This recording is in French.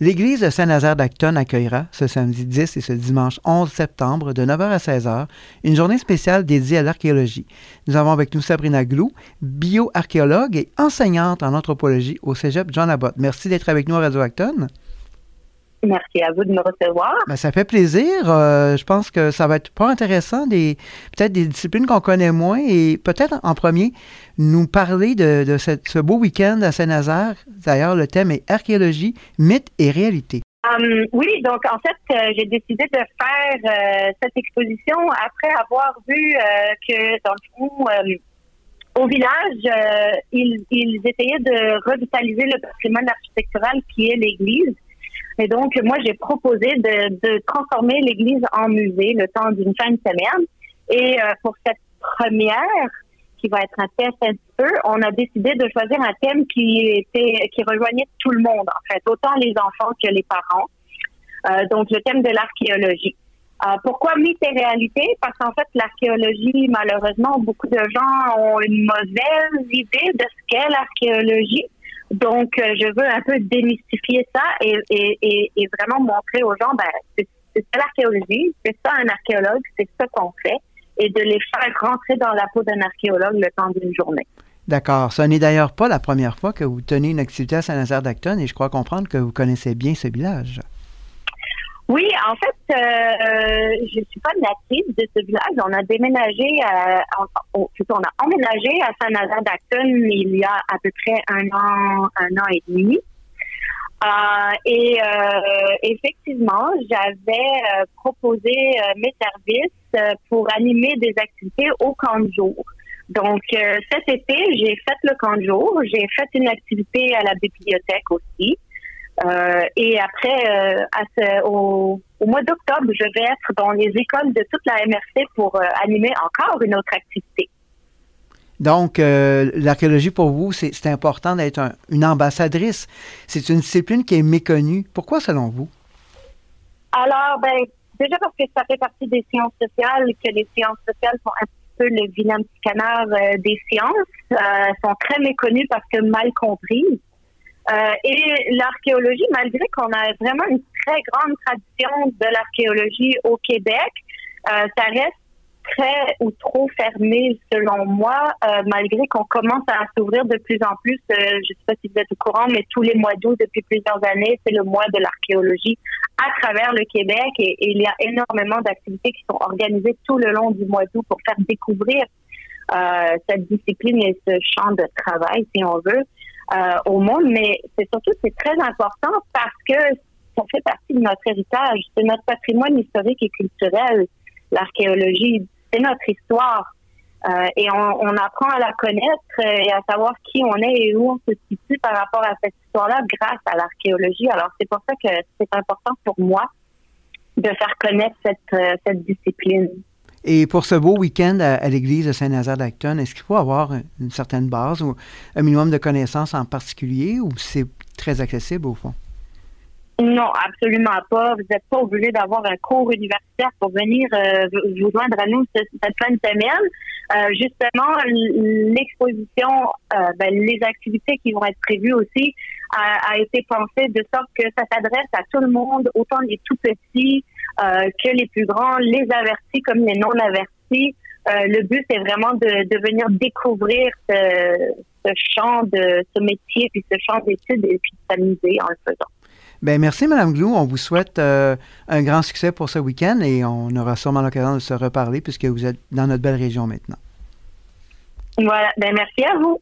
L'Église de Saint-Nazaire d'Acton accueillera ce samedi 10 et ce dimanche 11 septembre de 9h à 16h une journée spéciale dédiée à l'archéologie. Nous avons avec nous Sabrina Glou, bioarchéologue et enseignante en anthropologie au Cégep John Abbott. Merci d'être avec nous à Radio Acton. Merci à vous de me recevoir. Ben, ça fait plaisir. Euh, je pense que ça va être pas intéressant, des, peut-être des disciplines qu'on connaît moins et peut-être en premier nous parler de, ce beau week-end à Saint-Nazaire. D'ailleurs, le thème est archéologie, mythe et réalité. Um, oui, donc en fait, euh, j'ai décidé de faire euh, cette exposition après avoir vu que dans le fond, au village, ils, ils essayaient de revitaliser le patrimoine architectural qui est l'église. Et donc, moi, j'ai proposé de, de transformer l'église en musée le temps d'une fin de semaine. Et euh, pour cette première, qui va être un test un petit peu, on a décidé de choisir un thème qui était qui rejoignait tout le monde, en fait, autant les enfants que les parents. Euh, donc, le thème de l'archéologie. Euh, pourquoi mythe et réalité? Parce qu'en fait, l'archéologie, malheureusement, beaucoup de gens ont une mauvaise idée de ce qu'est l'archéologie. Donc, euh, je veux un peu démystifier ça et, et, et, vraiment montrer aux gens, ben, c'est ça l'archéologie, c'est ça un archéologue, c'est ça qu'on fait, et de les faire rentrer dans la peau d'un archéologue le temps d'une journée. D'accord. Ce n'est d'ailleurs pas la première fois que vous tenez une activité à Saint-Nazaire d'Acton et je crois comprendre que vous connaissez bien ce village. Oui, en fait, euh, je suis pas native de ce village. On a déménagé, à, on, on a emménagé à Saint-Nazaire d'Acton il y a à peu près un an, un an et demi. Euh, et euh, effectivement, j'avais euh, proposé euh, mes services pour animer des activités au camp de jour. Donc cet été, j'ai fait le camp de jour, j'ai fait une activité à la bibliothèque aussi. Euh, et après, euh, au, au, mois d'octobre, je vais être dans les écoles de toute la MRC pour euh, animer encore une autre activité. Donc, l'archéologie pour vous, c'est important d'être une ambassadrice. C'est une discipline qui est méconnue. Pourquoi, selon vous? Alors, ben, déjà parce que ça fait partie des sciences sociales, que les sciences sociales sont un peu le vilain petit canard des sciences, sont très méconnues parce que mal comprises. Euh, et l'archéologie, malgré qu'on a vraiment une très grande tradition de l'archéologie au Québec, euh, ça reste très ou trop fermé selon moi, euh, malgré qu'on commence à s'ouvrir de plus en plus. je ne sais pas si vous êtes au courant, mais tous les mois d'août depuis plusieurs années, c'est le mois de l'archéologie à travers le Québec et, il y a énormément d'activités qui sont organisées tout le long du mois d'août pour faire découvrir cette discipline et ce champ de travail, si on veut. Euh, au monde, mais c'est surtout c'est très important parce que ça fait partie de notre héritage, c'est notre patrimoine historique et culturel, l'archéologie, c'est notre histoire. Euh, et on, on, apprend à la connaître et à savoir qui on est et où on se situe par rapport à cette histoire-là grâce à l'archéologie. Alors c'est pour ça que c'est important pour moi de faire connaître cette, euh, cette discipline. Et pour ce beau week-end à, l'église de Saint-Nazaire d'Acton, est-ce qu'il faut avoir une certaine base ou un minimum de connaissances en particulier ou c'est très accessible au fond? Non, absolument pas. Vous n'êtes pas obligé d'avoir un cours universitaire pour venir euh, vous joindre à nous cette, fin de semaine. Euh, justement, l'exposition, euh, ben, les activités qui vont être prévues aussi, a, a été pensée de sorte que ça s'adresse à tout le monde, autant les tout petits que les plus grands, les avertis comme les non avertis. Euh, le but, c'est vraiment de, de, venir découvrir ce, ce, champ de ce métier, puis ce champ d'études, et puis de s'amuser en le faisant. Bien, merci, Mme Glou. On vous souhaite euh, un grand succès pour ce week-end et on aura sûrement l'occasion de se reparler puisque vous êtes dans notre belle région maintenant. Voilà. Bien, merci à vous.